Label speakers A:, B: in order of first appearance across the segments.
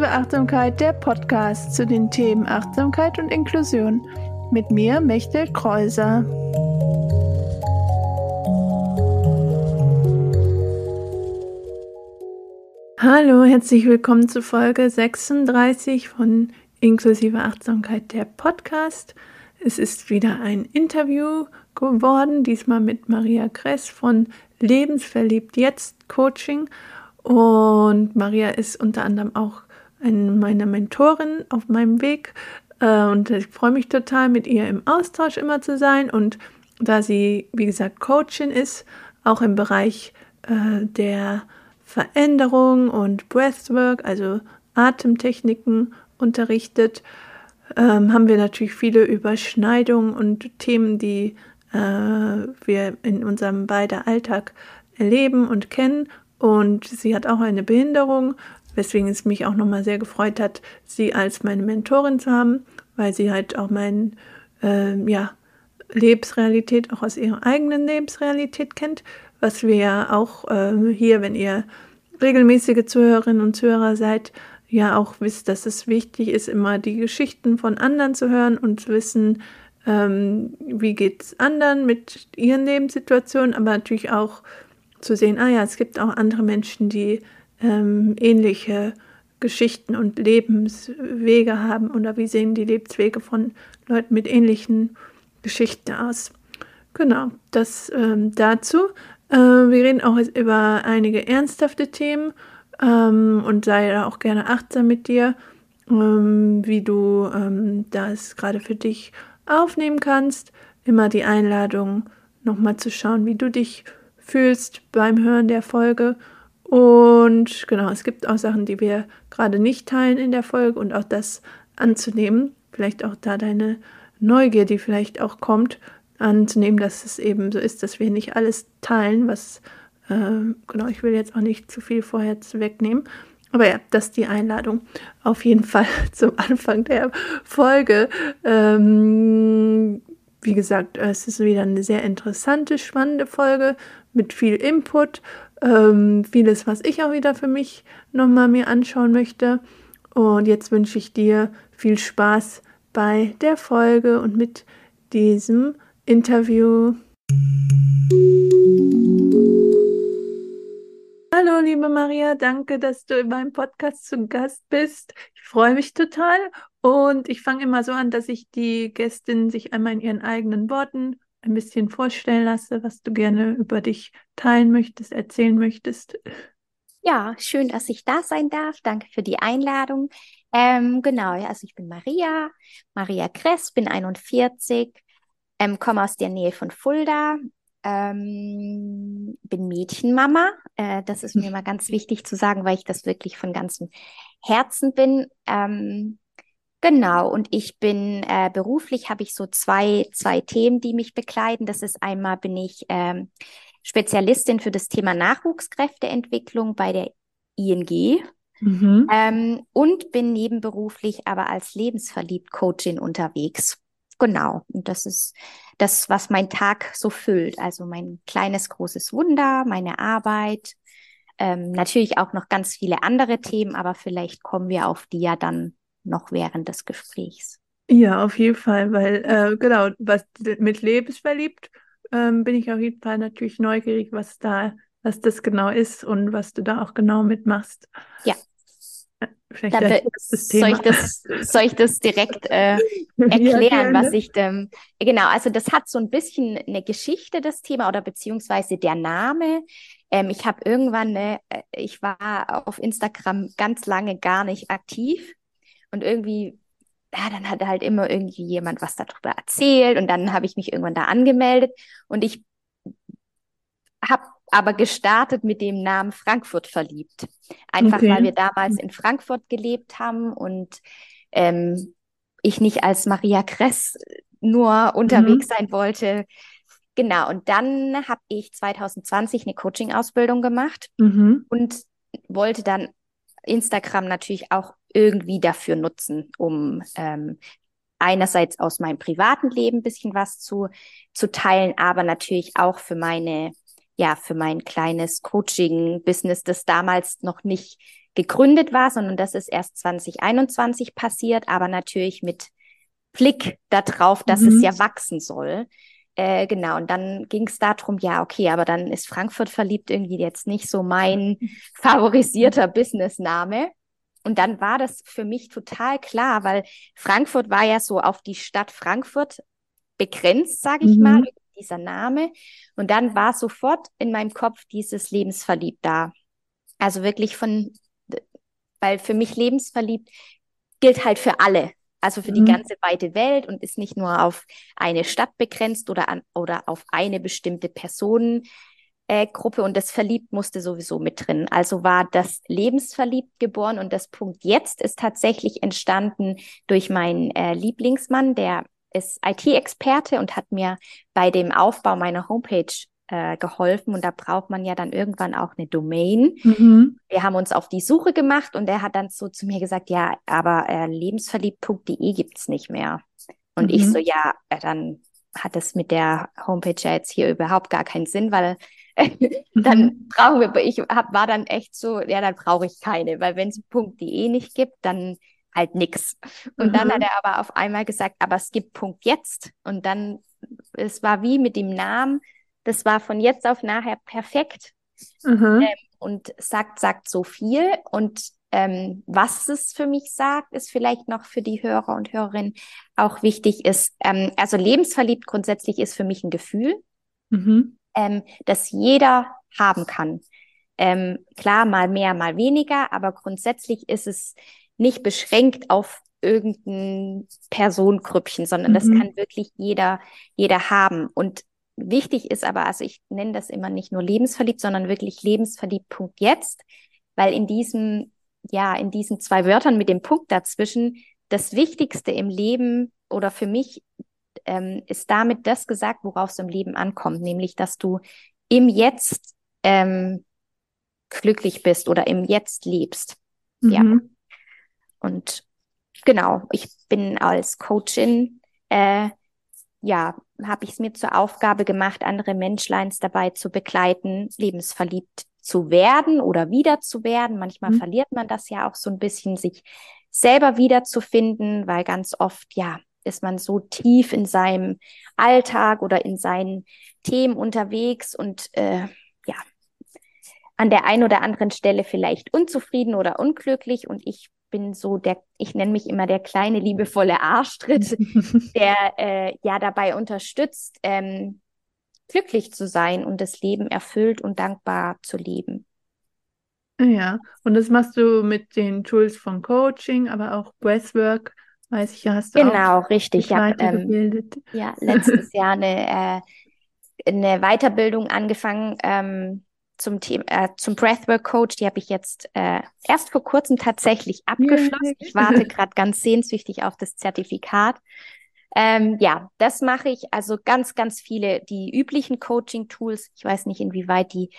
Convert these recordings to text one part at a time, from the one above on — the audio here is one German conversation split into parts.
A: Inklusive Achtsamkeit, der Podcast zu den Themen Achtsamkeit und Inklusion. Mit mir, Mechtel Kreuser. Hallo, herzlich willkommen zu Folge 36 von Inklusive Achtsamkeit, der Podcast. Es ist wieder ein Interview geworden, diesmal mit Maria Kress von Lebensverliebt Jetzt Coaching. Und Maria ist unter anderem auch eine meiner Mentorin auf meinem Weg. Äh, und ich freue mich total, mit ihr im Austausch immer zu sein. Und da sie, wie gesagt, Coachin ist, auch im Bereich äh, der Veränderung und Breathwork, also Atemtechniken unterrichtet, ähm, haben wir natürlich viele Überschneidungen und Themen, die äh, wir in unserem beider Alltag erleben und kennen. Und sie hat auch eine Behinderung, weswegen es mich auch nochmal sehr gefreut hat, sie als meine Mentorin zu haben, weil sie halt auch meine äh, ja, Lebensrealität auch aus ihrer eigenen Lebensrealität kennt, was wir ja auch äh, hier, wenn ihr regelmäßige Zuhörerinnen und Zuhörer seid, ja auch wisst, dass es wichtig ist, immer die Geschichten von anderen zu hören und zu wissen, ähm, wie geht es anderen mit ihren Lebenssituationen, aber natürlich auch zu sehen, ah ja, es gibt auch andere Menschen, die ähm, ähnliche Geschichten und Lebenswege haben oder wie sehen die Lebenswege von Leuten mit ähnlichen Geschichten aus. Genau, das ähm, dazu. Äh, wir reden auch über einige ernsthafte Themen ähm, und sei da auch gerne achtsam mit dir, ähm, wie du ähm, das gerade für dich aufnehmen kannst. Immer die Einladung, nochmal zu schauen, wie du dich fühlst beim Hören der Folge. Und genau, es gibt auch Sachen, die wir gerade nicht teilen in der Folge und auch das anzunehmen. Vielleicht auch da deine Neugier, die vielleicht auch kommt, anzunehmen, dass es eben so ist, dass wir nicht alles teilen, was, äh, genau, ich will jetzt auch nicht zu viel vorher wegnehmen. Aber ja, das ist die Einladung. Auf jeden Fall zum Anfang der Folge. Ähm, wie gesagt, es ist wieder eine sehr interessante, spannende Folge mit viel Input. Ähm, vieles, was ich auch wieder für mich nochmal mir anschauen möchte. Und jetzt wünsche ich dir viel Spaß bei der Folge und mit diesem Interview. Hallo, liebe Maria, danke, dass du in meinem Podcast zu Gast bist. Ich freue mich total und ich fange immer so an, dass ich die Gästin sich einmal in ihren eigenen Worten ein bisschen vorstellen lasse, was du gerne über dich teilen möchtest, erzählen möchtest.
B: Ja, schön, dass ich da sein darf. Danke für die Einladung. Ähm, genau, also ich bin Maria, Maria Kress, bin 41, ähm, komme aus der Nähe von Fulda, ähm, bin Mädchenmama. Äh, das ist mir mal ganz wichtig zu sagen, weil ich das wirklich von ganzem Herzen bin. Ähm, Genau, und ich bin äh, beruflich, habe ich so zwei, zwei Themen, die mich begleiten. Das ist einmal bin ich ähm, Spezialistin für das Thema Nachwuchskräfteentwicklung bei der ING mhm. ähm, und bin nebenberuflich aber als lebensverliebt Coachin unterwegs. Genau, und das ist das, was mein Tag so füllt. Also mein kleines, großes Wunder, meine Arbeit, ähm, natürlich auch noch ganz viele andere Themen, aber vielleicht kommen wir auf die ja dann noch während des Gesprächs.
A: Ja, auf jeden Fall, weil äh, genau, was mit lebensverliebt ähm, bin ich auf jeden Fall natürlich neugierig, was da, was das genau ist und was du da auch genau mitmachst.
B: Ja. Vielleicht da. Soll, ich das, soll ich das direkt äh, erklären, ja, was ich ähm, genau, also das hat so ein bisschen eine Geschichte, das Thema, oder beziehungsweise der Name. Ähm, ich habe irgendwann, eine, äh, ich war auf Instagram ganz lange gar nicht aktiv und irgendwie, ja, dann hat halt immer irgendwie jemand was darüber erzählt und dann habe ich mich irgendwann da angemeldet und ich habe aber gestartet mit dem Namen Frankfurt verliebt. Einfach okay. weil wir damals in Frankfurt gelebt haben und ähm, ich nicht als Maria Kress nur unterwegs mhm. sein wollte. Genau, und dann habe ich 2020 eine Coaching-Ausbildung gemacht mhm. und wollte dann Instagram natürlich auch irgendwie dafür nutzen, um ähm, einerseits aus meinem privaten Leben ein bisschen was zu, zu teilen, aber natürlich auch für meine, ja, für mein kleines Coaching-Business, das damals noch nicht gegründet war, sondern das ist erst 2021 passiert, aber natürlich mit Blick darauf, dass mhm. es ja wachsen soll. Äh, genau, und dann ging es darum, ja, okay, aber dann ist Frankfurt verliebt irgendwie jetzt nicht so mein favorisierter Businessname. Und dann war das für mich total klar, weil Frankfurt war ja so auf die Stadt Frankfurt begrenzt, sage ich mhm. mal, dieser Name. Und dann war sofort in meinem Kopf dieses Lebensverliebt da. Also wirklich von, weil für mich lebensverliebt gilt halt für alle. Also für mhm. die ganze weite Welt und ist nicht nur auf eine Stadt begrenzt oder an, oder auf eine bestimmte Personengruppe äh, und das Verliebt musste sowieso mit drin. Also war das Lebensverliebt geboren und das Punkt jetzt ist tatsächlich entstanden durch meinen äh, Lieblingsmann, der ist IT-Experte und hat mir bei dem Aufbau meiner Homepage äh, geholfen und da braucht man ja dann irgendwann auch eine Domain. Mhm. Wir haben uns auf die Suche gemacht und er hat dann so zu mir gesagt, ja, aber äh, lebensverliebt.de gibt's nicht mehr. Und mhm. ich so, ja, äh, dann hat es mit der Homepage ja jetzt hier überhaupt gar keinen Sinn, weil dann mhm. brauchen wir, ich hab, war dann echt so, ja, dann brauche ich keine, weil wenn es .de nicht gibt, dann halt nix. Und mhm. dann hat er aber auf einmal gesagt, aber es gibt Punkt jetzt. Und dann, es war wie mit dem Namen, das war von jetzt auf nachher perfekt. Mhm. Ähm, und sagt, sagt so viel. Und ähm, was es für mich sagt, ist vielleicht noch für die Hörer und Hörerinnen auch wichtig ist. Ähm, also lebensverliebt grundsätzlich ist für mich ein Gefühl, mhm. Ähm, das jeder haben kann. Ähm, klar, mal mehr, mal weniger, aber grundsätzlich ist es nicht beschränkt auf irgendein Personengrüppchen, sondern mhm. das kann wirklich jeder, jeder haben. Und wichtig ist aber, also ich nenne das immer nicht nur lebensverliebt, sondern wirklich lebensverliebt Punkt jetzt, weil in diesem, ja, in diesen zwei Wörtern mit dem Punkt dazwischen, das Wichtigste im Leben oder für mich ähm, ist damit das gesagt, worauf es im Leben ankommt, nämlich, dass du im Jetzt ähm, glücklich bist oder im Jetzt lebst. Mhm. Ja. Und genau, ich bin als Coachin, äh, ja, habe ich es mir zur Aufgabe gemacht, andere Menschleins dabei zu begleiten, lebensverliebt zu werden oder wieder zu werden. Manchmal mhm. verliert man das ja auch so ein bisschen, sich selber wiederzufinden, weil ganz oft, ja, ist man so tief in seinem Alltag oder in seinen Themen unterwegs und äh, ja, an der einen oder anderen Stelle vielleicht unzufrieden oder unglücklich. Und ich bin so der, ich nenne mich immer der kleine liebevolle Arschtritt, der äh, ja dabei unterstützt, ähm, glücklich zu sein und das Leben erfüllt und dankbar zu leben.
A: Ja, und das machst du mit den Tools von Coaching, aber auch Breathwork, weiß ich ja, hast du
B: Genau, auch richtig. Ich habe ähm, ja, letztes Jahr eine, äh, eine Weiterbildung angefangen ähm, zum Thema, äh, zum Breathwork Coach, die habe ich jetzt äh, erst vor kurzem tatsächlich abgeschlossen. Ich warte gerade ganz sehnsüchtig auf das Zertifikat. Ähm, ja, das mache ich also ganz, ganz viele, die üblichen Coaching-Tools. Ich weiß nicht, inwieweit die,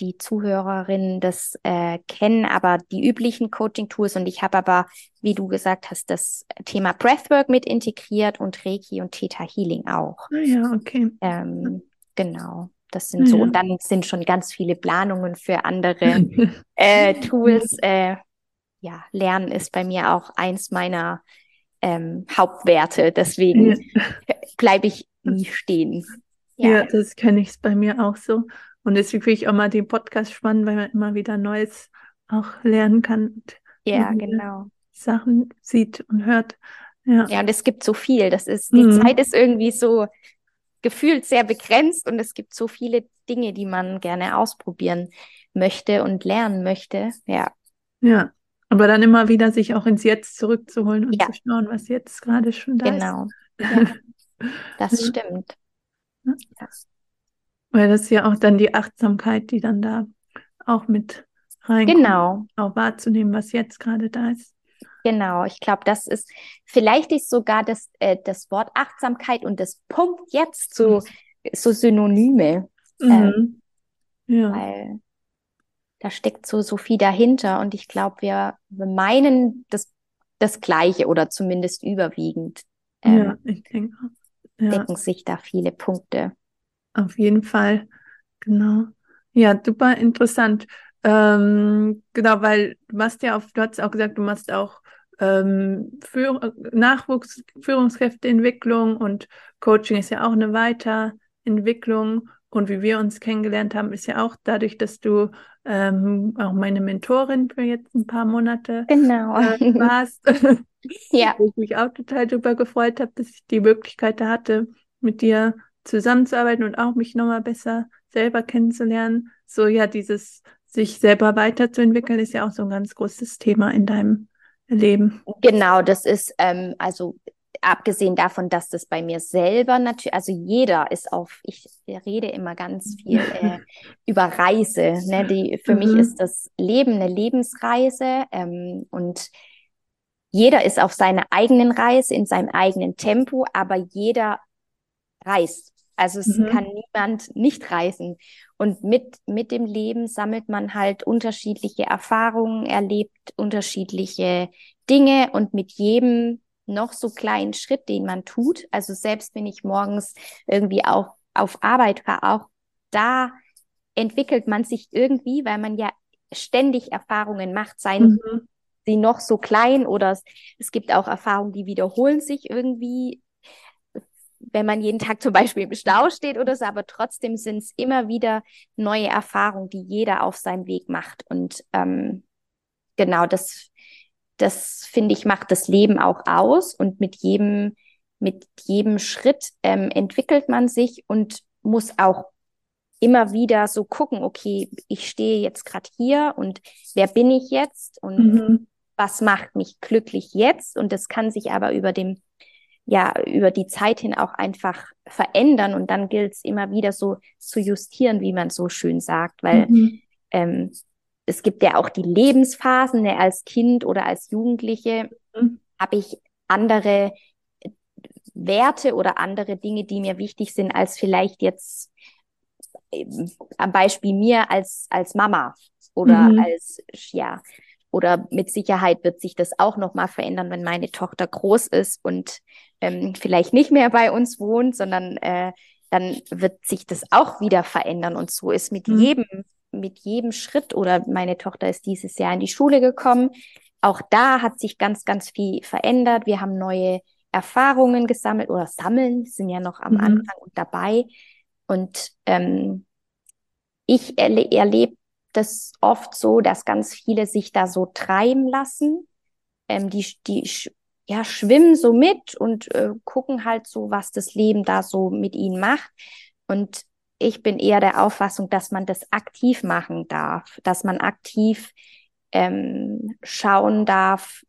B: die Zuhörerinnen das äh, kennen, aber die üblichen Coaching-Tools und ich habe aber, wie du gesagt hast, das Thema Breathwork mit integriert und Reiki und Theta Healing auch.
A: Ah ja, okay.
B: Ähm, genau. Das sind so, und dann sind schon ganz viele Planungen für andere äh, Tools. Äh, ja, Lernen ist bei mir auch eins meiner ähm, Hauptwerte. Deswegen ja. bleibe ich nie stehen.
A: Ja, ja das kenne ich bei mir auch so. Und deswegen finde ich auch mal den Podcast spannend, weil man immer wieder Neues auch lernen kann.
B: Ja, genau.
A: Sachen sieht und hört. Ja.
B: ja, und es gibt so viel. Das ist, die mhm. Zeit ist irgendwie so gefühlt sehr begrenzt und es gibt so viele Dinge, die man gerne ausprobieren möchte und lernen möchte. Ja.
A: Ja. Aber dann immer wieder sich auch ins Jetzt zurückzuholen und ja. zu schauen, was jetzt gerade schon da
B: genau.
A: ist.
B: Genau. Ja. Das stimmt.
A: Ja. Weil das ist ja auch dann die Achtsamkeit, die dann da auch mit reinkommt.
B: Genau.
A: Auch wahrzunehmen, was jetzt gerade da ist.
B: Genau, ich glaube, das ist, vielleicht ist sogar das, äh, das Wort Achtsamkeit und das Punkt jetzt so, mhm. so Synonyme. Mhm. Ähm, ja. Weil da steckt so, so viel dahinter und ich glaube, wir, wir meinen das, das Gleiche oder zumindest überwiegend.
A: Ähm, ja, ich denke.
B: Ja. Decken sich da viele Punkte.
A: Auf jeden Fall, genau. Ja, super interessant. ähm, genau, weil du machst ja auf, du hast auch gesagt, du machst auch ähm, Führ Nachwuchs, Führungskräfteentwicklung und Coaching ist ja auch eine Weiterentwicklung. Und wie wir uns kennengelernt haben, ist ja auch dadurch, dass du ähm, auch meine Mentorin für jetzt ein paar Monate
B: genau.
A: äh, warst.
B: ja.
A: Wo ich mich auch total darüber gefreut habe, dass ich die Möglichkeit hatte, mit dir zusammenzuarbeiten und auch mich nochmal besser selber kennenzulernen. So ja, dieses sich selber weiterzuentwickeln ist ja auch so ein ganz großes Thema in deinem Leben.
B: Genau, das ist ähm, also abgesehen davon, dass das bei mir selber natürlich, also jeder ist auf, ich rede immer ganz viel äh, über Reise. Ne? Die, für mhm. mich ist das Leben eine Lebensreise ähm, und jeder ist auf seiner eigenen Reise, in seinem eigenen Tempo, aber jeder reist. Also es mhm. kann niemand nicht reisen. Und mit, mit dem Leben sammelt man halt unterschiedliche Erfahrungen, erlebt unterschiedliche Dinge und mit jedem noch so kleinen Schritt, den man tut, also selbst wenn ich morgens irgendwie auch auf Arbeit war, auch da entwickelt man sich irgendwie, weil man ja ständig Erfahrungen macht, seien mhm. sie noch so klein oder es, es gibt auch Erfahrungen, die wiederholen sich irgendwie, wenn man jeden Tag zum Beispiel im Stau steht oder so, aber trotzdem sind es immer wieder neue Erfahrungen, die jeder auf seinem Weg macht. Und ähm, genau, das das finde ich macht das Leben auch aus und mit jedem mit jedem Schritt ähm, entwickelt man sich und muss auch immer wieder so gucken, okay, ich stehe jetzt gerade hier und wer bin ich jetzt und mhm. was macht mich glücklich jetzt? Und das kann sich aber über dem, ja, über die Zeit hin auch einfach verändern und dann gilt es immer wieder so zu justieren, wie man so schön sagt, weil mhm. ähm, es gibt ja auch die Lebensphasen, ne, als Kind oder als Jugendliche mhm. habe ich andere Werte oder andere Dinge, die mir wichtig sind, als vielleicht jetzt äh, am Beispiel mir als, als Mama oder mhm. als, ja, oder mit Sicherheit wird sich das auch nochmal verändern, wenn meine Tochter groß ist und ähm, vielleicht nicht mehr bei uns wohnt, sondern äh, dann wird sich das auch wieder verändern. Und so ist mit mhm. jedem mit jedem Schritt oder meine Tochter ist dieses Jahr in die Schule gekommen. Auch da hat sich ganz, ganz viel verändert. Wir haben neue Erfahrungen gesammelt oder sammeln, sind ja noch am mhm. Anfang und dabei. Und ähm, ich erle erlebe das oft so, dass ganz viele sich da so treiben lassen. Ähm, die, die ja, schwimmen so mit und äh, gucken halt so, was das Leben da so mit ihnen macht. Und ich bin eher der Auffassung, dass man das aktiv machen darf, dass man aktiv ähm, schauen darf,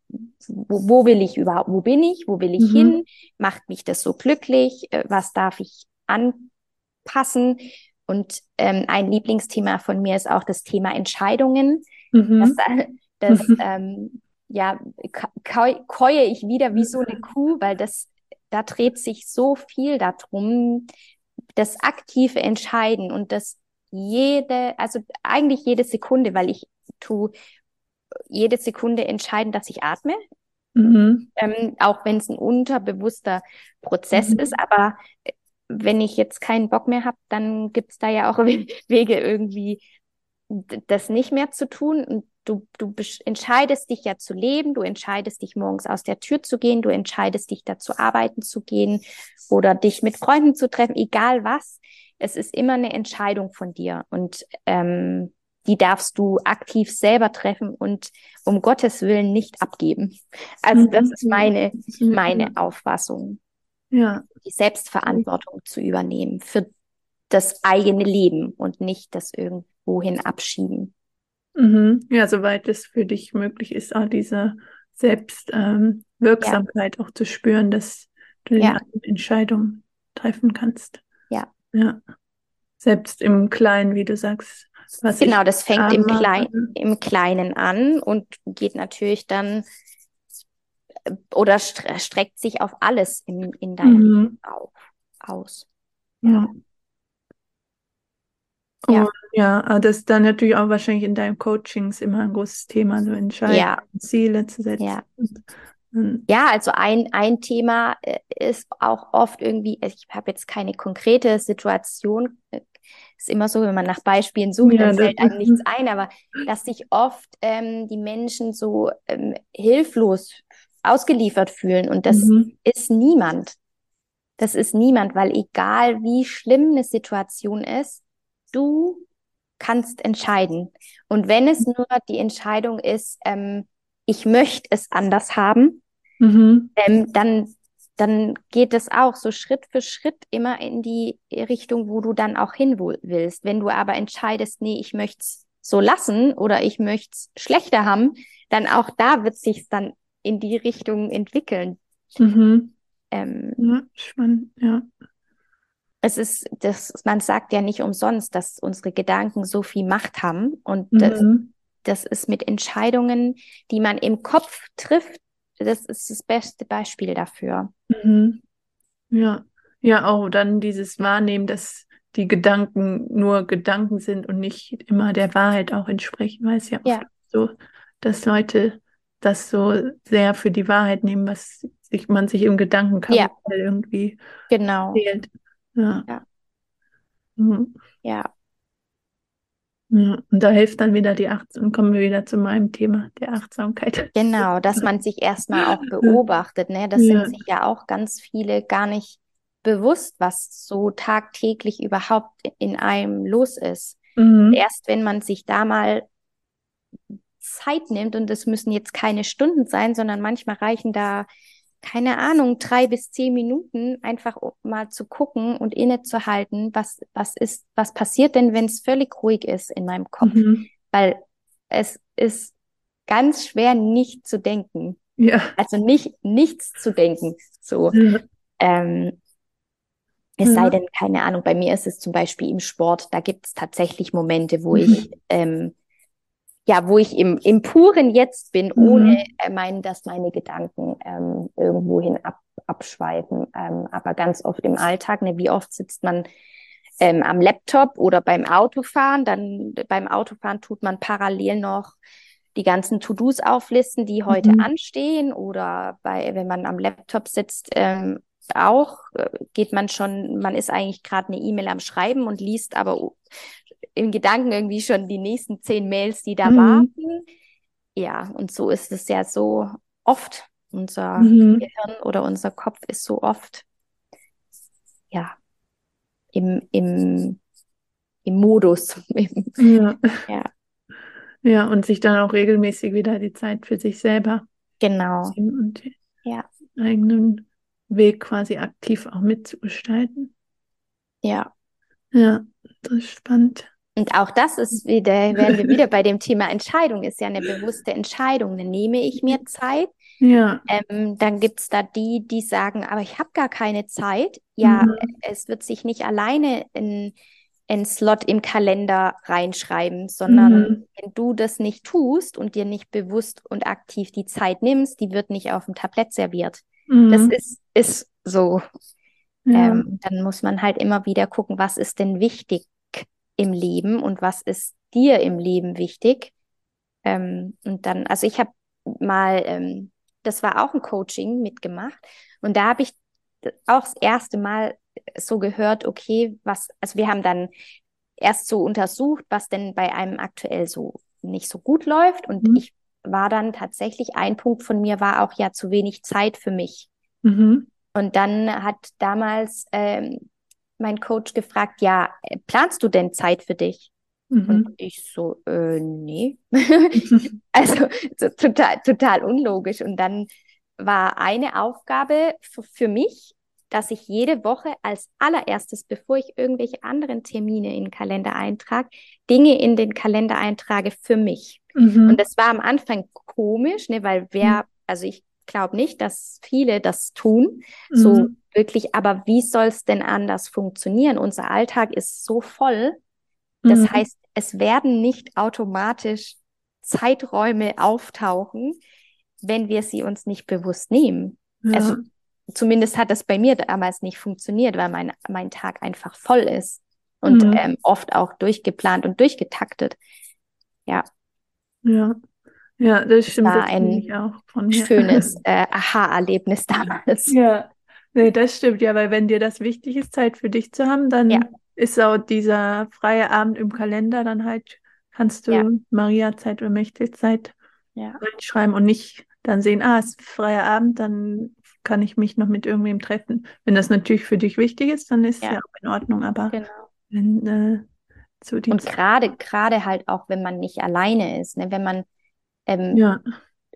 B: wo, wo, will ich überhaupt, wo bin ich, wo will ich mhm. hin, macht mich das so glücklich, äh, was darf ich anpassen. Und ähm, ein Lieblingsthema von mir ist auch das Thema Entscheidungen. Mhm. Das, das ähm, ja, keue ich wieder wie so eine Kuh, weil das, da dreht sich so viel darum, das aktive Entscheiden und das jede, also eigentlich jede Sekunde, weil ich tue jede Sekunde entscheiden, dass ich atme. Mhm. Ähm, auch wenn es ein unterbewusster Prozess mhm. ist, aber äh, wenn ich jetzt keinen Bock mehr habe, dann gibt es da ja auch Wege irgendwie das nicht mehr zu tun. Und du, du entscheidest dich ja zu leben, du entscheidest dich morgens aus der Tür zu gehen, du entscheidest dich dazu arbeiten zu gehen oder dich mit Freunden zu treffen, egal was. Es ist immer eine Entscheidung von dir und ähm, die darfst du aktiv selber treffen und um Gottes Willen nicht abgeben. Also das ist meine, meine Auffassung.
A: Ja.
B: Die Selbstverantwortung zu übernehmen für das eigene Leben und nicht das irgendwohin abschieben.
A: Mhm. Ja, soweit es für dich möglich ist, auch diese Selbstwirksamkeit ähm, ja. auch zu spüren, dass du ja. die Entscheidung treffen kannst.
B: Ja.
A: Ja. Selbst im Kleinen, wie du sagst.
B: Genau, das fängt im, Klein, im Kleinen an und geht natürlich dann oder streckt sich auf alles in, in deinem mhm. Leben auf, aus.
A: Ja. Ja. Und ja, ah, das ist dann natürlich auch wahrscheinlich in deinen Coachings immer ein großes Thema, so entscheiden, ja. Ziele zu setzen.
B: Ja. Ja, also ein, ein Thema äh, ist auch oft irgendwie, ich habe jetzt keine konkrete Situation, äh, ist immer so, wenn man nach Beispielen sucht, ja, dann fällt einem nichts ein, aber dass sich oft ähm, die Menschen so ähm, hilflos ausgeliefert fühlen und das mhm. ist niemand. Das ist niemand, weil egal wie schlimm eine Situation ist, du kannst entscheiden. Und wenn es nur die Entscheidung ist, ähm, ich möchte es anders haben, mhm. ähm, dann, dann geht es auch so Schritt für Schritt immer in die Richtung, wo du dann auch hin willst. Wenn du aber entscheidest, nee, ich möchte es so lassen oder ich möchte es schlechter haben, dann auch da wird sich dann in die Richtung entwickeln. Mhm.
A: Ähm, ja, spannend, ja.
B: Es ist, das, man sagt ja nicht umsonst, dass unsere Gedanken so viel Macht haben. Und mhm. das, das ist mit Entscheidungen, die man im Kopf trifft, das ist das beste Beispiel dafür.
A: Mhm. Ja, ja, auch dann dieses Wahrnehmen, dass die Gedanken nur Gedanken sind und nicht immer der Wahrheit auch entsprechen, weil es ja, ja. so, dass Leute das so sehr für die Wahrheit nehmen, was sich, man sich im Gedankenkarussell ja. irgendwie
B: genau.
A: erzählt. Ja.
B: Ja.
A: Mhm.
B: ja.
A: Ja, und da hilft dann wieder die Achtsamkeit, kommen wir wieder zu meinem Thema, der Achtsamkeit.
B: Genau, dass man sich erstmal auch beobachtet. Ne? Das ja. sind sich ja auch ganz viele gar nicht bewusst, was so tagtäglich überhaupt in einem los ist. Mhm. Erst wenn man sich da mal Zeit nimmt, und es müssen jetzt keine Stunden sein, sondern manchmal reichen da keine Ahnung, drei bis zehn Minuten einfach mal zu gucken und innezuhalten, was, was ist, was passiert denn, wenn es völlig ruhig ist in meinem Kopf? Mhm. Weil es ist ganz schwer, nicht zu denken.
A: Ja.
B: Also nicht, nichts zu denken. So. Ja. Ähm, es ja. sei denn, keine Ahnung, bei mir ist es zum Beispiel im Sport, da gibt es tatsächlich Momente, wo mhm. ich ähm, ja, wo ich im, im puren Jetzt bin, mhm. ohne äh, meinen, dass meine Gedanken ähm, irgendwohin ab, abschweifen. Ähm, aber ganz oft im Alltag, ne, wie oft sitzt man ähm, am Laptop oder beim Autofahren, dann beim Autofahren tut man parallel noch die ganzen To-Dos auflisten, die heute mhm. anstehen oder bei, wenn man am Laptop sitzt, ähm, auch äh, geht man schon, man ist eigentlich gerade eine E-Mail am Schreiben und liest aber im Gedanken irgendwie schon die nächsten zehn Mails, die da mhm. warten. Ja, und so ist es ja so oft. Unser mhm. Gehirn oder unser Kopf ist so oft, ja, im, im, im Modus.
A: ja. ja. Ja, und sich dann auch regelmäßig wieder die Zeit für sich selber.
B: Genau.
A: Und
B: ja.
A: eigenen Weg quasi aktiv auch mitzugestalten.
B: Ja.
A: Ja, das ist spannend.
B: Und auch das ist wieder, werden wir wieder bei dem Thema Entscheidung, ist ja eine bewusste Entscheidung. Dann nehme ich mir Zeit.
A: Ja.
B: Ähm, dann gibt es da die, die sagen, aber ich habe gar keine Zeit. Ja, mhm. es wird sich nicht alleine in, in Slot im Kalender reinschreiben, sondern mhm. wenn du das nicht tust und dir nicht bewusst und aktiv die Zeit nimmst, die wird nicht auf dem Tablett serviert. Mhm. Das ist, ist so. Ja. Ähm, dann muss man halt immer wieder gucken, was ist denn wichtig im Leben und was ist dir im Leben wichtig. Ähm, und dann, also ich habe mal, ähm, das war auch ein Coaching mitgemacht und da habe ich auch das erste Mal so gehört, okay, was, also wir haben dann erst so untersucht, was denn bei einem aktuell so nicht so gut läuft und mhm. ich war dann tatsächlich, ein Punkt von mir war auch ja zu wenig Zeit für mich. Mhm. Und dann hat damals ähm, mein Coach gefragt, ja, äh, planst du denn Zeit für dich? Mhm. Und ich so, äh, nee. also so, total, total unlogisch. Und dann war eine Aufgabe für mich, dass ich jede Woche als allererstes, bevor ich irgendwelche anderen Termine in den Kalender eintrage, Dinge in den Kalender eintrage für mich. Mhm. Und das war am Anfang komisch, ne, weil wer, mhm. also ich glaube nicht, dass viele das tun, mhm. so wirklich, aber wie soll es denn anders funktionieren? Unser Alltag ist so voll. Das mhm. heißt, es werden nicht automatisch Zeiträume auftauchen, wenn wir sie uns nicht bewusst nehmen. Ja. Also zumindest hat das bei mir damals nicht funktioniert, weil mein, mein Tag einfach voll ist und mhm. ähm, oft auch durchgeplant und durchgetaktet. Ja.
A: Ja. Ja, das stimmt.
B: Das war ein schönes äh, Aha-Erlebnis damals.
A: Ja, nee, das stimmt ja, weil wenn dir das wichtig ist, Zeit für dich zu haben, dann
B: ja.
A: ist auch dieser freie Abend im Kalender dann halt, kannst du ja. Maria-Zeit oder Mächtigzeit ja. reinschreiben und nicht dann sehen, ah, es ist freier Abend, dann kann ich mich noch mit irgendwem treffen. Wenn das natürlich für dich wichtig ist, dann ist ja, ja auch in Ordnung, aber genau. wenn
B: äh, die Und gerade, gerade halt auch, wenn man nicht alleine ist, ne? wenn man ähm, ja.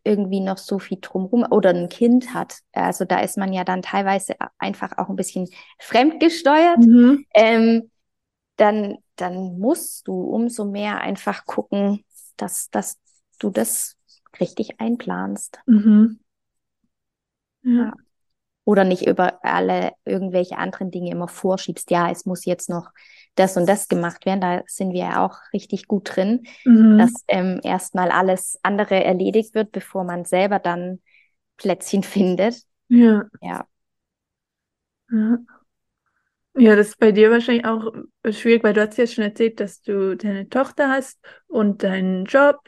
B: Irgendwie noch so viel drumherum oder ein Kind hat. Also da ist man ja dann teilweise einfach auch ein bisschen fremdgesteuert. Mhm. Ähm, dann, dann musst du umso mehr einfach gucken, dass, dass du das richtig einplanst. Mhm. Ja. Oder nicht über alle irgendwelche anderen Dinge immer vorschiebst. Ja, es muss jetzt noch das und das gemacht werden. Da sind wir ja auch richtig gut drin, mhm. dass ähm, erstmal alles andere erledigt wird, bevor man selber dann Plätzchen findet.
A: Ja. Ja. Ja. Ja, das ist bei dir wahrscheinlich auch schwierig, weil du hast ja schon erzählt, dass du deine Tochter hast und deinen Job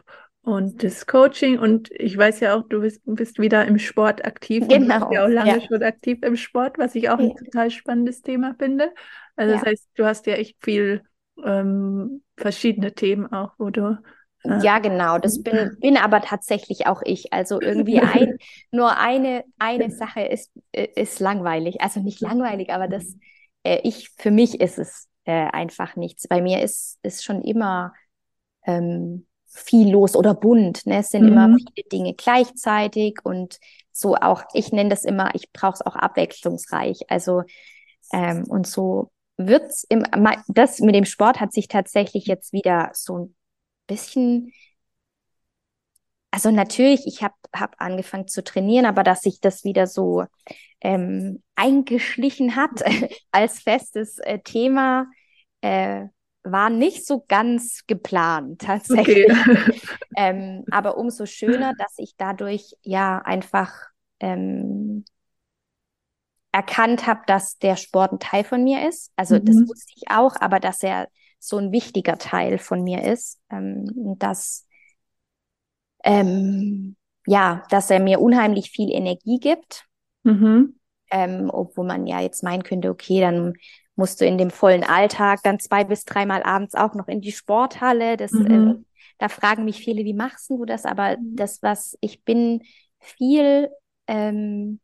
A: und das Coaching und ich weiß ja auch, du bist, bist wieder im Sport aktiv. Genau. Und du bist ja auch lange ja. schon aktiv im Sport, was ich auch ein total spannendes Thema finde. Also ja. das heißt, du hast ja echt viel ähm, verschiedene Themen auch, wo du
B: äh, ja, genau. Das bin, bin aber tatsächlich auch ich. Also irgendwie ein, nur eine, eine Sache ist, ist langweilig. Also nicht langweilig, aber das, äh, ich, für mich ist es äh, einfach nichts. Bei mir ist, ist schon immer ähm, viel los oder bunt. Ne? Es sind mhm. immer viele Dinge gleichzeitig und so auch, ich nenne das immer, ich brauche es auch abwechslungsreich. Also ähm, und so wird's im, das mit dem Sport hat sich tatsächlich jetzt wieder so ein bisschen, also natürlich, ich habe hab angefangen zu trainieren, aber dass sich das wieder so ähm, eingeschlichen hat als festes äh, Thema, äh, war nicht so ganz geplant tatsächlich. Okay. ähm, aber umso schöner, dass ich dadurch ja einfach ähm, erkannt habe, dass der Sport ein Teil von mir ist. Also mhm. das wusste ich auch, aber dass er so ein wichtiger Teil von mir ist, ähm, dass ähm, ja, dass er mir unheimlich viel Energie gibt. Mhm. Ähm, obwohl man ja jetzt meinen könnte, okay, dann musst du in dem vollen Alltag dann zwei bis dreimal abends auch noch in die Sporthalle. Das, mhm. äh, da fragen mich viele, wie machst du das? Aber mhm. das, was ich bin viel ähm,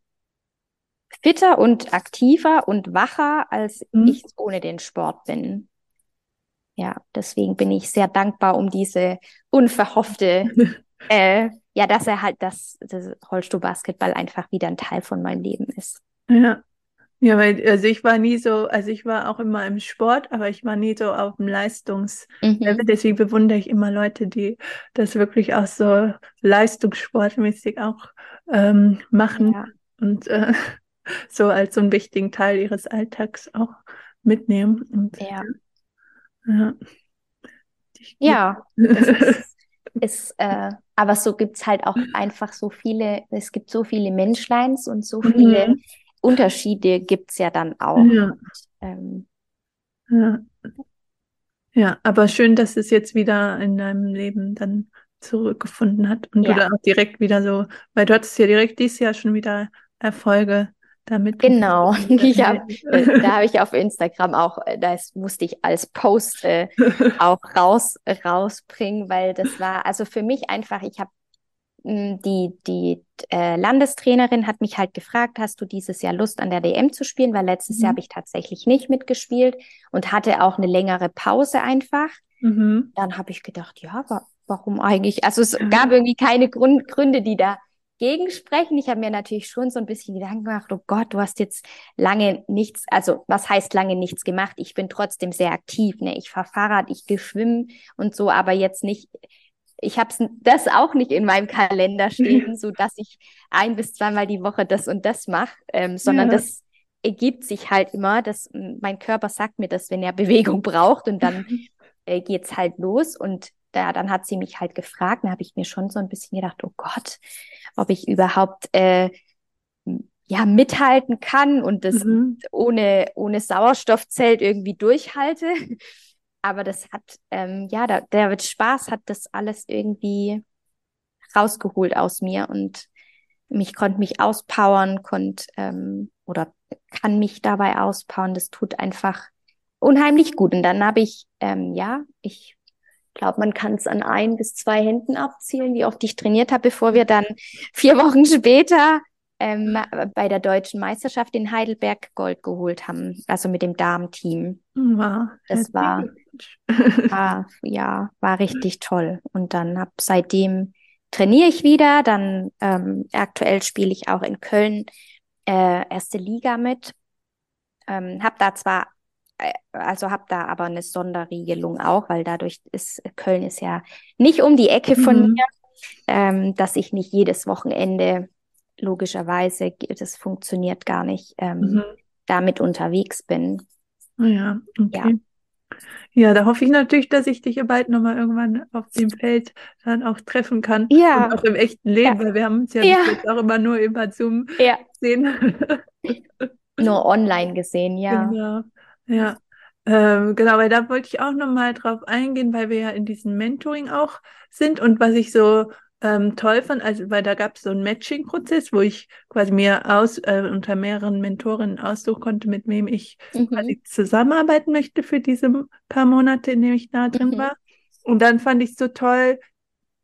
B: fitter und aktiver und wacher, als mhm. ich ohne den Sport bin. Ja, deswegen bin ich sehr dankbar um diese unverhoffte, äh, ja, dass er halt das, das Rollstuhlbasketball einfach wieder ein Teil von meinem Leben ist.
A: Ja, ja, weil also ich war nie so, also ich war auch immer im Sport, aber ich war nie so auf dem Leistungslevel. Mhm. Deswegen bewundere ich immer Leute, die das wirklich auch so leistungssportmäßig auch ähm, machen ja. und äh, so als so einen wichtigen Teil ihres Alltags auch mitnehmen. Und,
B: ja. Ja. ja ist, ist äh, aber so gibt es halt auch einfach so viele, es gibt so viele Menschleins und so viele mhm Unterschiede gibt es ja dann auch. Ja. Ähm,
A: ja. ja, aber schön, dass es jetzt wieder in deinem Leben dann zurückgefunden hat und ja. du da auch direkt wieder so, weil du hattest ja direkt dieses Jahr schon wieder Erfolge damit.
B: Genau, ich hab, äh, da habe ich auf Instagram auch, äh, das musste ich als Post äh, auch raus, rausbringen, weil das war, also für mich einfach, ich habe hm, die, die äh, Landestrainerin hat mich halt gefragt, hast du dieses Jahr Lust an der DM zu spielen? Weil letztes mhm. Jahr habe ich tatsächlich nicht mitgespielt und hatte auch eine längere Pause einfach. Mhm. Dann habe ich gedacht, ja, wa warum eigentlich? Also es gab irgendwie keine Grund Gründe, die dagegen sprechen. Ich habe mir natürlich schon so ein bisschen Gedanken gemacht, oh Gott, du hast jetzt lange nichts, also was heißt lange nichts gemacht? Ich bin trotzdem sehr aktiv, ne? Ich fahre Fahrrad, ich gehe schwimmen und so, aber jetzt nicht ich habe das auch nicht in meinem Kalender stehen, so dass ich ein bis zweimal die Woche das und das mache, ähm, sondern ja. das ergibt sich halt immer, dass mein Körper sagt mir das, wenn er Bewegung braucht und dann äh, geht's halt los und da, dann hat sie mich halt gefragt, da habe ich mir schon so ein bisschen gedacht, oh Gott, ob ich überhaupt äh, ja mithalten kann und das mhm. ohne ohne Sauerstoffzelt irgendwie durchhalte. Aber das hat, ähm, ja, da, der Spaß hat das alles irgendwie rausgeholt aus mir und mich konnte mich auspowern, konnte ähm, oder kann mich dabei auspowern. Das tut einfach unheimlich gut. Und dann habe ich, ähm, ja, ich glaube, man kann es an ein bis zwei Händen abzielen, wie oft ich trainiert habe, bevor wir dann vier Wochen später ähm, bei der deutschen Meisterschaft in Heidelberg Gold geholt haben, also mit dem Damenteam.
A: Wow,
B: das war, war, ja, war richtig toll. Und dann habe seitdem trainiere ich wieder. Dann ähm, aktuell spiele ich auch in Köln äh, erste Liga mit. Ähm, habe da zwar also habe da aber eine Sonderregelung auch, weil dadurch ist Köln ist ja nicht um die Ecke von mhm. mir, ähm, dass ich nicht jedes Wochenende logischerweise, das funktioniert gar nicht, ähm, mhm. damit unterwegs bin.
A: Oh ja, okay. Ja. ja. da hoffe ich natürlich, dass ich dich bald nochmal irgendwann auf dem Feld dann auch treffen kann.
B: Ja.
A: Und auch im echten Leben, ja. weil wir haben uns ja, ja. jetzt auch immer nur über Zoom
B: ja.
A: gesehen.
B: nur online gesehen, ja.
A: Genau. Ja, ähm, genau, weil da wollte ich auch nochmal drauf eingehen, weil wir ja in diesem Mentoring auch sind und was ich so ähm, toll fand, also weil da gab es so einen Matching-Prozess, wo ich quasi mir aus äh, unter mehreren Mentorinnen aussuchen konnte, mit wem ich mhm. quasi zusammenarbeiten möchte für diese paar Monate, in denen ich da drin mhm. war. Und dann fand ich es so toll,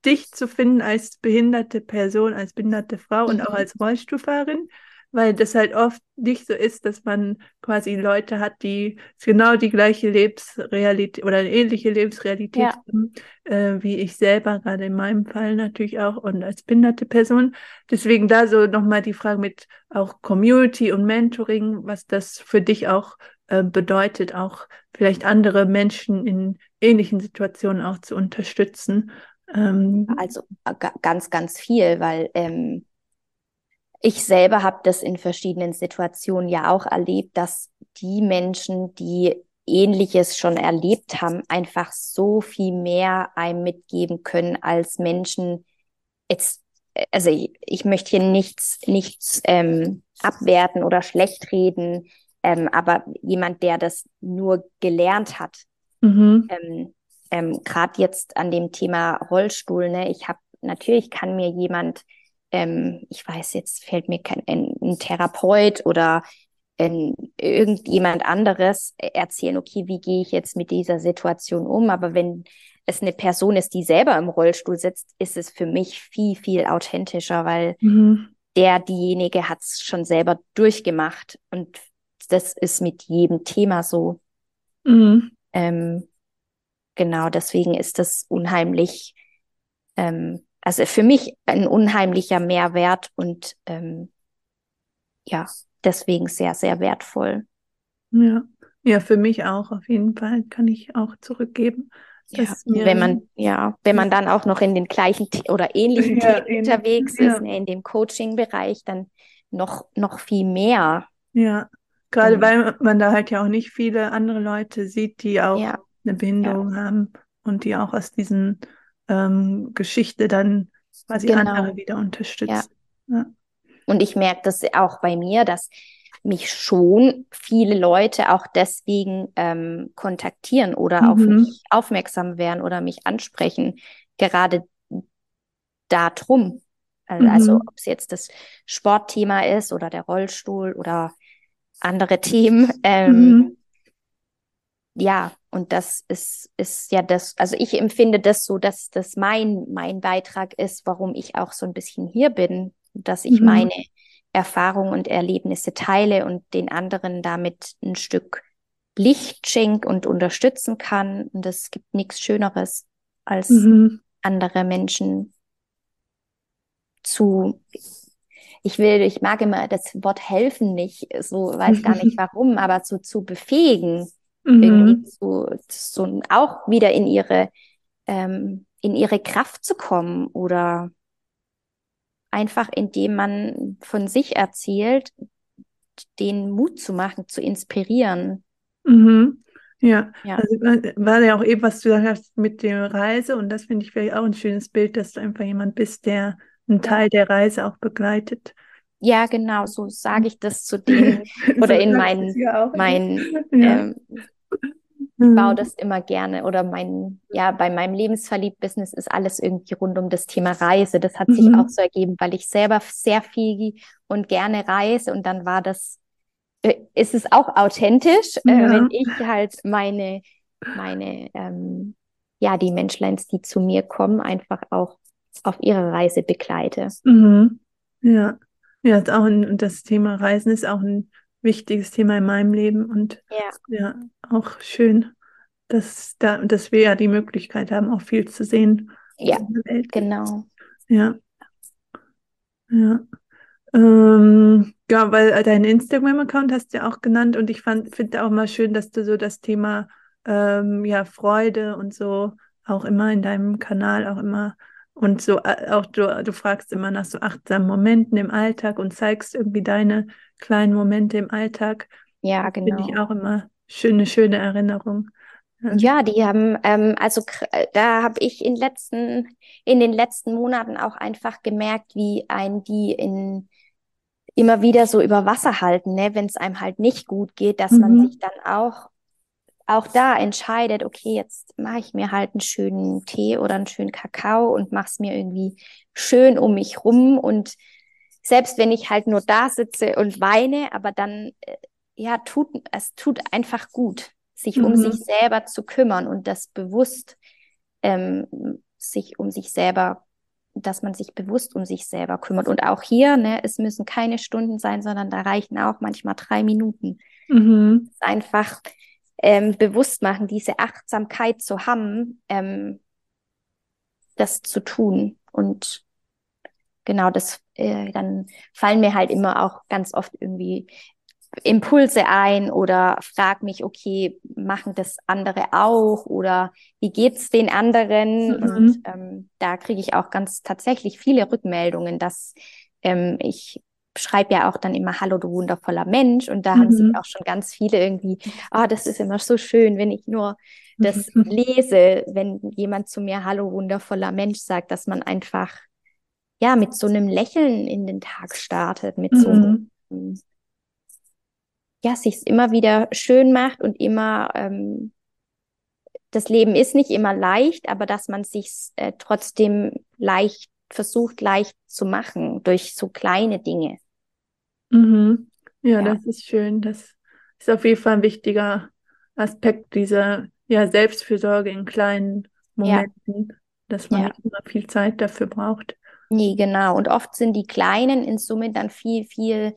A: dich zu finden als behinderte Person, als behinderte Frau mhm. und auch mhm. als Rollstuhlfahrerin, weil das halt oft nicht so ist, dass man quasi Leute hat, die genau die gleiche Lebensrealität oder eine ähnliche Lebensrealität ja. haben, äh, wie ich selber, gerade in meinem Fall natürlich auch und als behinderte Person. Deswegen da so nochmal die Frage mit auch Community und Mentoring, was das für dich auch äh, bedeutet, auch vielleicht andere Menschen in ähnlichen Situationen auch zu unterstützen.
B: Ähm, also äh, ganz, ganz viel, weil ähm ich selber habe das in verschiedenen Situationen ja auch erlebt, dass die Menschen, die Ähnliches schon erlebt haben, einfach so viel mehr einem mitgeben können als Menschen. Jetzt, also ich, ich möchte hier nichts, nichts ähm, abwerten oder schlecht reden, ähm, aber jemand, der das nur gelernt hat, mhm. ähm, ähm, gerade jetzt an dem Thema Rollstuhl, ne, ich habe natürlich kann mir jemand ähm, ich weiß, jetzt fällt mir kein ein, ein Therapeut oder ein, irgendjemand anderes erzählen, okay, wie gehe ich jetzt mit dieser Situation um? Aber wenn es eine Person ist, die selber im Rollstuhl sitzt, ist es für mich viel, viel authentischer, weil mhm. der, diejenige hat es schon selber durchgemacht. Und das ist mit jedem Thema so. Mhm. Ähm, genau, deswegen ist das unheimlich ähm, also für mich ein unheimlicher Mehrwert und ähm, ja, deswegen sehr, sehr wertvoll.
A: Ja, ja, für mich auch auf jeden Fall kann ich auch zurückgeben.
B: Ja, wenn man, ja, wenn man dann auch noch in den gleichen oder ähnlichen ja, Themen unterwegs ja. ist, ne, in dem Coaching-Bereich, dann noch, noch viel mehr.
A: Ja, gerade mhm. weil man da halt ja auch nicht viele andere Leute sieht, die auch eine Behinderung haben und die auch aus diesen ähm, Geschichte dann quasi genau. andere wieder unterstützt. Ja. ja.
B: Und ich merke das auch bei mir, dass mich schon viele Leute auch deswegen ähm, kontaktieren oder mhm. auf mich aufmerksam werden oder mich ansprechen, gerade darum. Also, mhm. also ob es jetzt das Sportthema ist oder der Rollstuhl oder andere Themen. Ähm, mhm. Ja, und das ist, ist ja das, also ich empfinde das so, dass das mein, mein Beitrag ist, warum ich auch so ein bisschen hier bin, dass ich mhm. meine Erfahrungen und Erlebnisse teile und den anderen damit ein Stück Licht schenke und unterstützen kann. Und es gibt nichts Schöneres, als mhm. andere Menschen zu, ich will, ich mag immer das Wort helfen nicht, so weiß gar nicht warum, aber so zu befähigen, mhm. irgendwie zu, zu, auch wieder in ihre, ähm, in ihre Kraft zu kommen oder einfach indem man von sich erzählt, den Mut zu machen, zu inspirieren.
A: Mhm. Ja, ja. Also war ja auch eben, was du gesagt hast mit der Reise und das finde ich vielleicht auch ein schönes Bild, dass du einfach jemand bist, der einen Teil der Reise auch begleitet.
B: Ja, genau, so sage ich das zu denen oder so in meinen, meinen ja. ähm, mhm. baue das immer gerne oder mein, ja, bei meinem Lebensverliebt-Business ist alles irgendwie rund um das Thema Reise. Das hat mhm. sich auch so ergeben, weil ich selber sehr viel und gerne reise und dann war das äh, ist es auch authentisch, äh, ja. äh, wenn ich halt meine, meine, ähm, ja, die Menschleins, die zu mir kommen, einfach auch auf ihre Reise begleite.
A: Mhm. Ja, ja, auch ein, das Thema Reisen ist auch ein wichtiges Thema in meinem Leben und ja, ja auch schön, dass, da, dass wir ja die Möglichkeit haben, auch viel zu sehen.
B: Ja, genau.
A: Ja. Ja. Ähm, ja, weil deinen Instagram-Account hast du ja auch genannt und ich finde auch mal schön, dass du so das Thema ähm, ja, Freude und so auch immer in deinem Kanal auch immer und so äh, auch du, du fragst immer nach so achtsamen Momenten im Alltag und zeigst irgendwie deine kleinen Momente im Alltag.
B: Ja, genau.
A: Finde ich auch immer schöne, schöne Erinnerung.
B: Ja, die haben, ähm, also äh, da habe ich in letzten, in den letzten Monaten auch einfach gemerkt, wie ein die in immer wieder so über Wasser halten, ne, wenn es einem halt nicht gut geht, dass mhm. man sich dann auch auch da entscheidet, okay, jetzt mache ich mir halt einen schönen Tee oder einen schönen Kakao und mache es mir irgendwie schön um mich rum und selbst wenn ich halt nur da sitze und weine, aber dann äh, ja tut es tut einfach gut sich mhm. um sich selber zu kümmern und das bewusst ähm, sich um sich selber, dass man sich bewusst um sich selber kümmert. Und auch hier, ne, es müssen keine Stunden sein, sondern da reichen auch manchmal drei Minuten. Mhm. Einfach ähm, bewusst machen, diese Achtsamkeit zu haben, ähm, das zu tun. Und genau, das äh, dann fallen mir halt immer auch ganz oft irgendwie Impulse ein oder frag mich, okay, machen das andere auch oder wie geht's den anderen? Mhm. Und ähm, da kriege ich auch ganz tatsächlich viele Rückmeldungen, dass ähm, ich schreibe ja auch dann immer Hallo, du wundervoller Mensch. Und da mhm. haben sich auch schon ganz viele irgendwie, ah, oh, das ist immer so schön, wenn ich nur das mhm. lese, wenn jemand zu mir Hallo, wundervoller Mensch sagt, dass man einfach ja mit so einem Lächeln in den Tag startet, mit so einem mhm ja, sich immer wieder schön macht und immer, ähm, das Leben ist nicht immer leicht, aber dass man sich äh, trotzdem leicht versucht, leicht zu machen durch so kleine Dinge.
A: Mhm. Ja, ja, das ist schön. Das ist auf jeden Fall ein wichtiger Aspekt dieser ja, Selbstfürsorge in kleinen Momenten, ja. dass man ja. immer viel Zeit dafür braucht.
B: Nee, genau. Und oft sind die kleinen in Summe dann viel, viel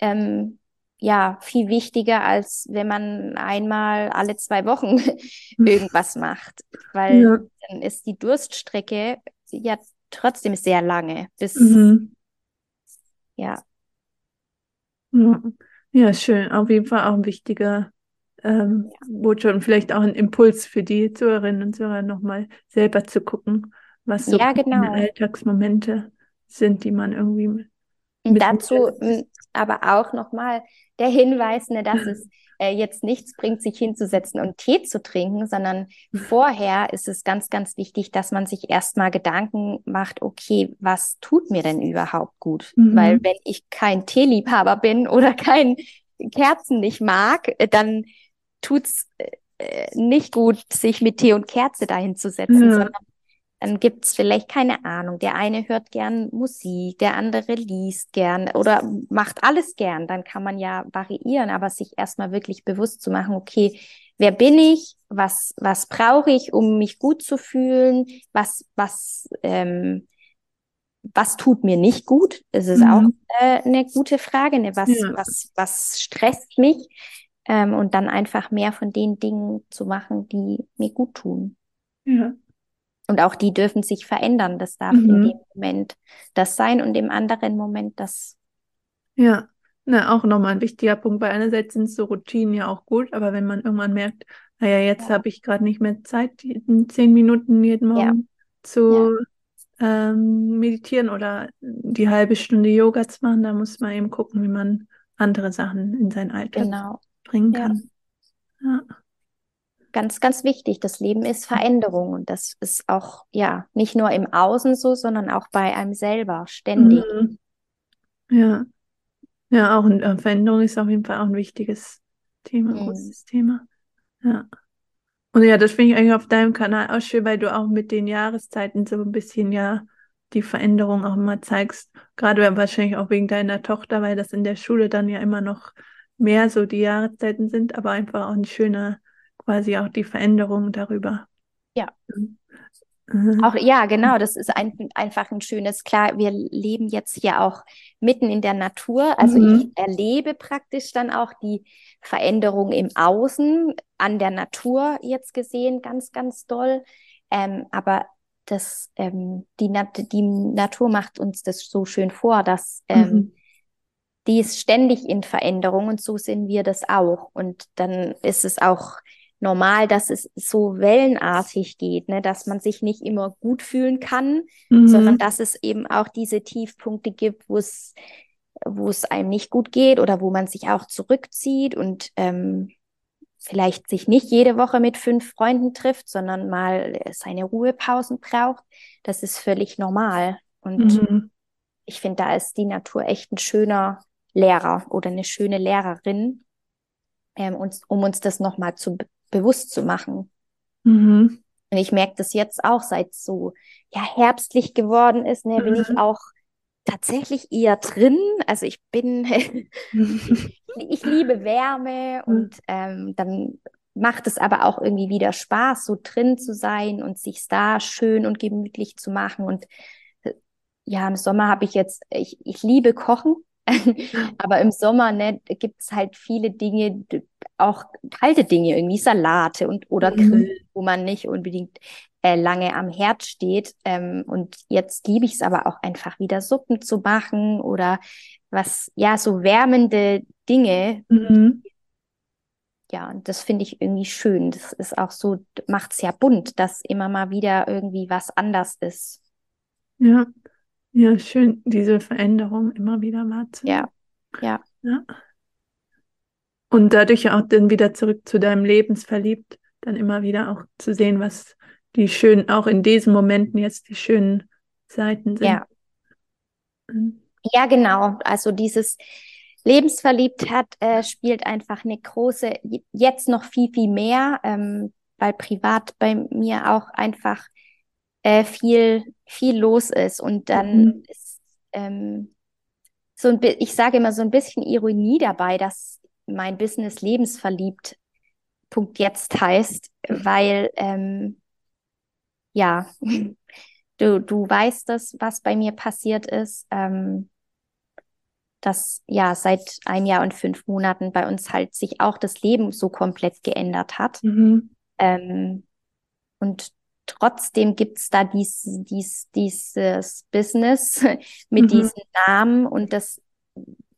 B: ähm, ja viel wichtiger, als wenn man einmal alle zwei Wochen irgendwas macht. Weil dann ist die Durststrecke ja trotzdem sehr lange. Bis mhm. ja.
A: Ja, schön. Auf jeden Fall auch ein wichtiger ähm, ja. Botschaft und vielleicht auch ein Impuls für die Zuhörerinnen und Zuhörer nochmal selber zu gucken, was so
B: ja, genau.
A: Alltagsmomente sind, die man irgendwie
B: und dazu aber auch nochmal der Hinweis, ne, dass es äh, jetzt nichts bringt, sich hinzusetzen und Tee zu trinken, sondern vorher ist es ganz, ganz wichtig, dass man sich erstmal Gedanken macht, okay, was tut mir denn überhaupt gut? Mhm. Weil wenn ich kein Teeliebhaber bin oder kein Kerzen nicht mag, äh, dann tut's äh, nicht gut, sich mit Tee und Kerze dahin zu setzen, ja. sondern dann gibt's vielleicht keine Ahnung. Der eine hört gern Musik, der andere liest gern oder macht alles gern. Dann kann man ja variieren, aber sich erstmal wirklich bewusst zu machen, okay, wer bin ich? Was, was brauche ich, um mich gut zu fühlen? Was, was, ähm, was tut mir nicht gut? Das ist mhm. auch äh, eine gute Frage. Ne? Was, ja. was, was stresst mich? Ähm, und dann einfach mehr von den Dingen zu machen, die mir gut tun.
A: Ja.
B: Und auch die dürfen sich verändern. Das darf mhm. in dem Moment das sein und im anderen Moment das.
A: Ja, na, auch nochmal ein wichtiger Punkt, weil einerseits sind so Routinen ja auch gut, aber wenn man irgendwann merkt, naja, jetzt ja. habe ich gerade nicht mehr Zeit, zehn Minuten jeden Morgen ja. zu ja. ähm, meditieren oder die halbe Stunde Yoga zu machen, da muss man eben gucken, wie man andere Sachen in seinen Alltag genau. bringen kann. Ja
B: ganz, ganz wichtig. Das Leben ist Veränderung und das ist auch, ja, nicht nur im Außen so, sondern auch bei einem selber ständig. Mhm.
A: Ja. Ja, auch eine äh, Veränderung ist auf jeden Fall auch ein wichtiges Thema, mhm. großes Thema. Ja. Und ja, das finde ich eigentlich auf deinem Kanal auch schön, weil du auch mit den Jahreszeiten so ein bisschen ja die Veränderung auch immer zeigst. Gerade wahrscheinlich auch wegen deiner Tochter, weil das in der Schule dann ja immer noch mehr so die Jahreszeiten sind, aber einfach auch ein schöner, quasi auch die Veränderung darüber.
B: Ja. Mhm. Auch ja, genau, das ist ein, einfach ein schönes, klar, wir leben jetzt hier auch mitten in der Natur. Also mhm. ich erlebe praktisch dann auch die Veränderung im Außen an der Natur jetzt gesehen, ganz, ganz doll. Ähm, aber das, ähm, die, Nat die Natur macht uns das so schön vor, dass ähm, mhm. die ist ständig in Veränderung und so sind wir das auch. Und dann ist es auch normal, dass es so wellenartig geht, ne? dass man sich nicht immer gut fühlen kann, mhm. sondern dass es eben auch diese Tiefpunkte gibt, wo es, wo es einem nicht gut geht oder wo man sich auch zurückzieht und ähm, vielleicht sich nicht jede Woche mit fünf Freunden trifft, sondern mal seine Ruhepausen braucht. Das ist völlig normal. Und mhm. ich finde, da ist die Natur echt ein schöner Lehrer oder eine schöne Lehrerin, ähm, uns, um uns das nochmal zu bewusst zu machen. Mhm. Und ich merke das jetzt auch, seit es so ja, herbstlich geworden ist, ne, mhm. bin ich mhm. auch tatsächlich eher drin. Also ich bin, ich liebe Wärme mhm. und ähm, dann macht es aber auch irgendwie wieder Spaß, so drin zu sein und sich da schön und gemütlich zu machen. Und äh, ja, im Sommer habe ich jetzt, ich, ich liebe Kochen. Aber im Sommer ne, gibt es halt viele Dinge, auch kalte Dinge, irgendwie Salate und oder mhm. Grill, wo man nicht unbedingt äh, lange am Herd steht. Ähm, und jetzt liebe ich es aber auch einfach wieder Suppen zu machen oder was, ja, so wärmende Dinge. Mhm. Ja, und das finde ich irgendwie schön. Das ist auch so, macht es ja bunt, dass immer mal wieder irgendwie was anders ist.
A: Ja, ja, schön, diese Veränderung immer wieder wahrzunehmen.
B: Ja, ja. ja.
A: Und dadurch auch dann wieder zurück zu deinem Lebensverliebt, dann immer wieder auch zu sehen, was die schönen, auch in diesen Momenten jetzt die schönen Seiten sind.
B: Ja. Mhm. Ja, genau. Also dieses Lebensverliebtheit äh, spielt einfach eine große, jetzt noch viel, viel mehr, ähm, weil privat bei mir auch einfach äh, viel, viel los ist. Und dann mhm. ist ähm, so ein ich sage immer so ein bisschen Ironie dabei, dass mein Business lebensverliebt Punkt jetzt heißt, weil ähm, ja, du, du weißt das, was bei mir passiert ist, ähm, dass ja seit einem Jahr und fünf Monaten bei uns halt sich auch das Leben so komplett geändert hat. Mhm. Ähm, und trotzdem gibt's da dies, dies, dieses Business mit mhm. diesen Namen und das,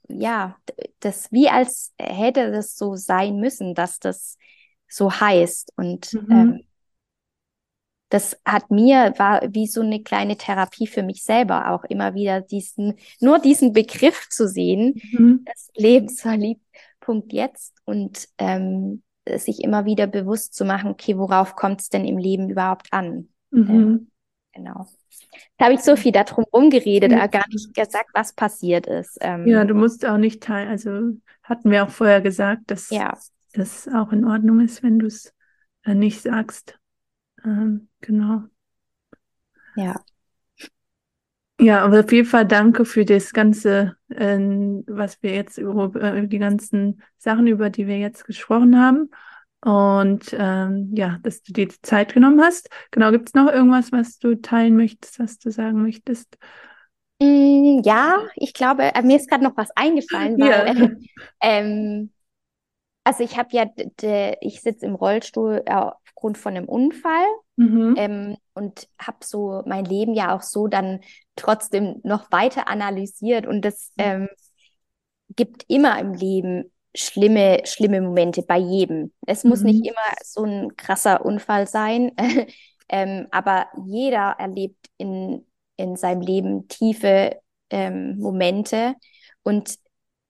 B: ja, das wie als hätte das so sein müssen, dass das so heißt. Und mhm. ähm, das hat mir, war wie so eine kleine Therapie für mich selber auch immer wieder diesen, nur diesen Begriff zu sehen, mhm. das Lebensverliebt, Punkt jetzt und ähm, sich immer wieder bewusst zu machen, okay, worauf kommt es denn im Leben überhaupt an? Mhm. Ähm, genau. Da habe ich so viel darum rumgeredet, ja. gar nicht gesagt, was passiert ist.
A: Ähm, ja, du musst auch nicht teilen. Also hatten wir auch vorher gesagt, dass ja. das auch in Ordnung ist, wenn du es äh, nicht sagst. Ähm, genau.
B: Ja.
A: Ja, aber auf jeden Fall danke für das Ganze, äh, was wir jetzt über äh, die ganzen Sachen, über die wir jetzt gesprochen haben. Und ähm, ja, dass du dir die Zeit genommen hast. Genau, gibt es noch irgendwas, was du teilen möchtest, was du sagen möchtest?
B: Mm, ja, ich glaube, äh, mir ist gerade noch was eingefallen, weil ja. äh, ähm, also ich habe ja, ich sitze im Rollstuhl aufgrund von einem Unfall mhm. ähm, und habe so mein Leben ja auch so dann trotzdem noch weiter analysiert und das mhm. ähm, gibt immer im Leben schlimme, schlimme Momente bei jedem. Es mhm. muss nicht mhm. immer so ein krasser Unfall sein, ähm, aber jeder erlebt in, in seinem Leben tiefe ähm, Momente und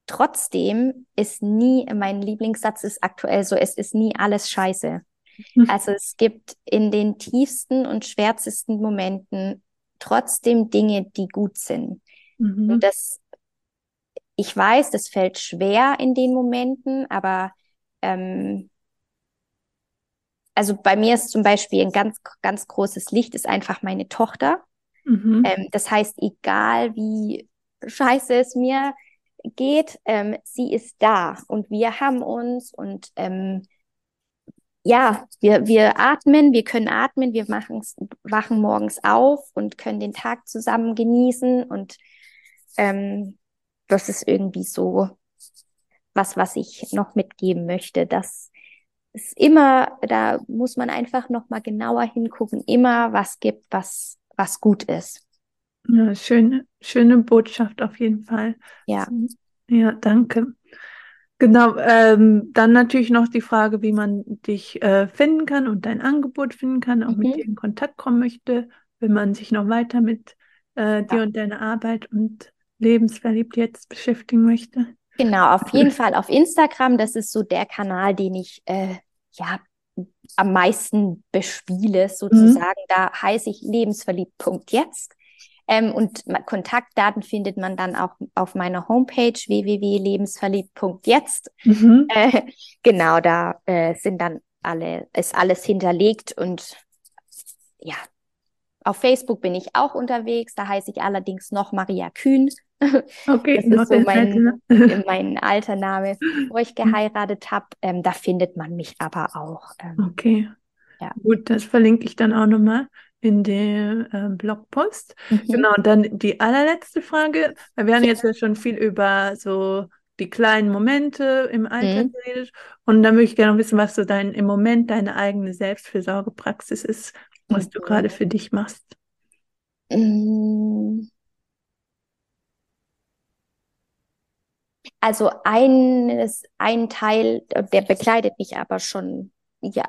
B: trotzdem ist nie, mein Lieblingssatz ist aktuell so, es ist nie alles scheiße. Mhm. Also es gibt in den tiefsten und schwärzesten Momenten trotzdem Dinge, die gut sind. Mhm. Und das, ich weiß, das fällt schwer in den Momenten, aber ähm, also bei mir ist zum Beispiel ein ganz, ganz großes Licht, ist einfach meine Tochter. Mhm. Ähm, das heißt, egal wie scheiße es mir geht, ähm, sie ist da und wir haben uns und ähm, ja, wir, wir atmen, wir können atmen, wir machen, wachen morgens auf und können den Tag zusammen genießen und ähm, das ist irgendwie so was, was ich noch mitgeben möchte, dass es immer, da muss man einfach noch mal genauer hingucken, immer was gibt, was, was gut ist.
A: Ja, schöne, schöne Botschaft auf jeden Fall.
B: Ja.
A: Ja, danke. Genau, ähm, dann natürlich noch die Frage, wie man dich äh, finden kann und dein Angebot finden kann, auch mhm. mit dir in Kontakt kommen möchte, wenn man sich noch weiter mit äh, dir ja. und deiner Arbeit und lebensverliebt jetzt beschäftigen möchte.
B: Genau, auf jeden Fall auf Instagram. Das ist so der Kanal, den ich äh, ja am meisten bespiele, sozusagen. Mhm. Da heiße ich lebensverliebt.jetzt. Ähm, und Kontaktdaten findet man dann auch auf meiner Homepage www.lebensverliebt.jetzt. Mhm. Äh, genau, da äh, sind dann alle, ist alles hinterlegt und ja, auf Facebook bin ich auch unterwegs. Da heiße ich allerdings noch Maria Kühn. Okay, das ist so mein, mein alter Name, wo ich geheiratet habe. Ähm, da findet man mich aber auch.
A: Ähm, okay. Ja. Gut, das verlinke ich dann auch nochmal in der äh, Blogpost. Mhm. Genau, und dann die allerletzte Frage, wir haben jetzt ja schon viel über so die kleinen Momente im Alltag mhm. geredet und dann würde ich gerne wissen, was so dein im Moment deine eigene Selbstfürsorgepraxis ist, was mhm. du gerade für dich machst.
B: Mm. Also eines, ein Teil, der begleitet mich aber schon ja,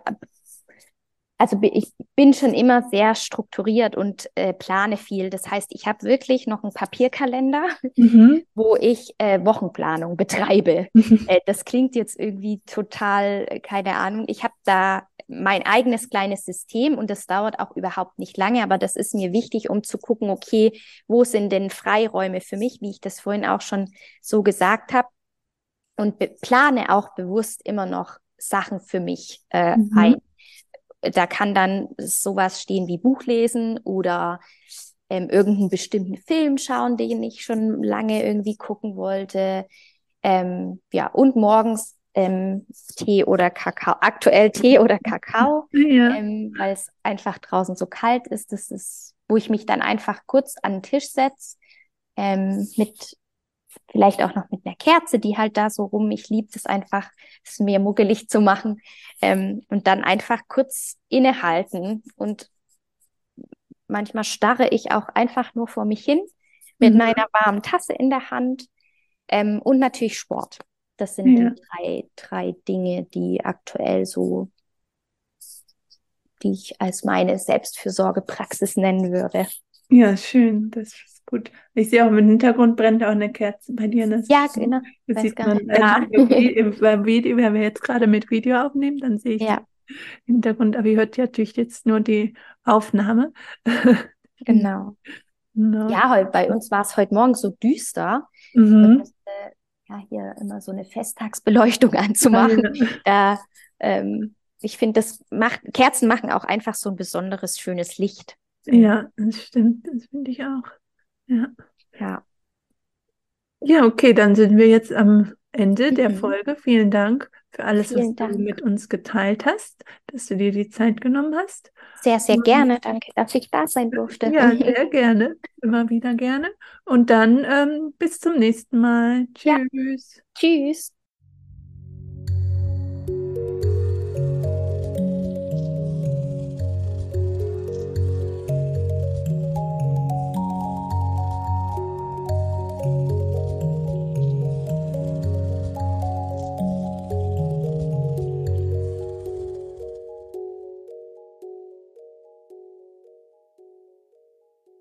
B: also ich bin schon immer sehr strukturiert und äh, plane viel. Das heißt, ich habe wirklich noch einen Papierkalender, mhm. wo ich äh, Wochenplanung betreibe. Mhm. Äh, das klingt jetzt irgendwie total, äh, keine Ahnung. Ich habe da mein eigenes kleines System und das dauert auch überhaupt nicht lange, aber das ist mir wichtig, um zu gucken, okay, wo sind denn Freiräume für mich, wie ich das vorhin auch schon so gesagt habe. Und plane auch bewusst immer noch Sachen für mich äh, mhm. ein da kann dann sowas stehen wie Buch lesen oder ähm, irgendeinen bestimmten Film schauen, den ich schon lange irgendwie gucken wollte. Ähm, ja, und morgens ähm, Tee oder Kakao, aktuell Tee oder Kakao, ja. ähm, weil es einfach draußen so kalt ist. Das ist, wo ich mich dann einfach kurz an den Tisch setze, ähm, mit vielleicht auch noch mit einer Kerze, die halt da so rum. Ich liebe es einfach, es mir muggelig zu machen. Ähm, und dann einfach kurz innehalten. Und manchmal starre ich auch einfach nur vor mich hin mit mhm. meiner warmen Tasse in der Hand. Ähm, und natürlich Sport. Das sind ja. die drei, drei Dinge, die aktuell so, die ich als meine Selbstfürsorgepraxis nennen würde.
A: Ja, schön. Das Gut. Ich sehe auch im Hintergrund brennt auch eine Kerze bei dir.
B: Das ja, genau.
A: Das sieht man ja. also beim Video, wenn wir jetzt gerade mit Video aufnehmen, dann sehe ich ja. den Hintergrund, aber ihr hört ja natürlich jetzt nur die Aufnahme.
B: Genau. No. Ja, heute, bei uns war es heute Morgen so düster. Mhm. Musste, ja, hier immer so eine Festtagsbeleuchtung anzumachen. Ja. Da, ähm, ich finde, das macht, Kerzen machen auch einfach so ein besonderes, schönes Licht.
A: Ja, das stimmt. Das finde ich auch. Ja.
B: Ja.
A: Ja, okay, dann sind wir jetzt am Ende der mhm. Folge. Vielen Dank für alles, Vielen was Dank. du mit uns geteilt hast, dass du dir die Zeit genommen hast.
B: Sehr, sehr gerne. Danke, dass ich da sein durfte.
A: Ja, sehr gerne. Immer wieder gerne. Und dann ähm, bis zum nächsten Mal. Tschüss.
B: Ja. Tschüss.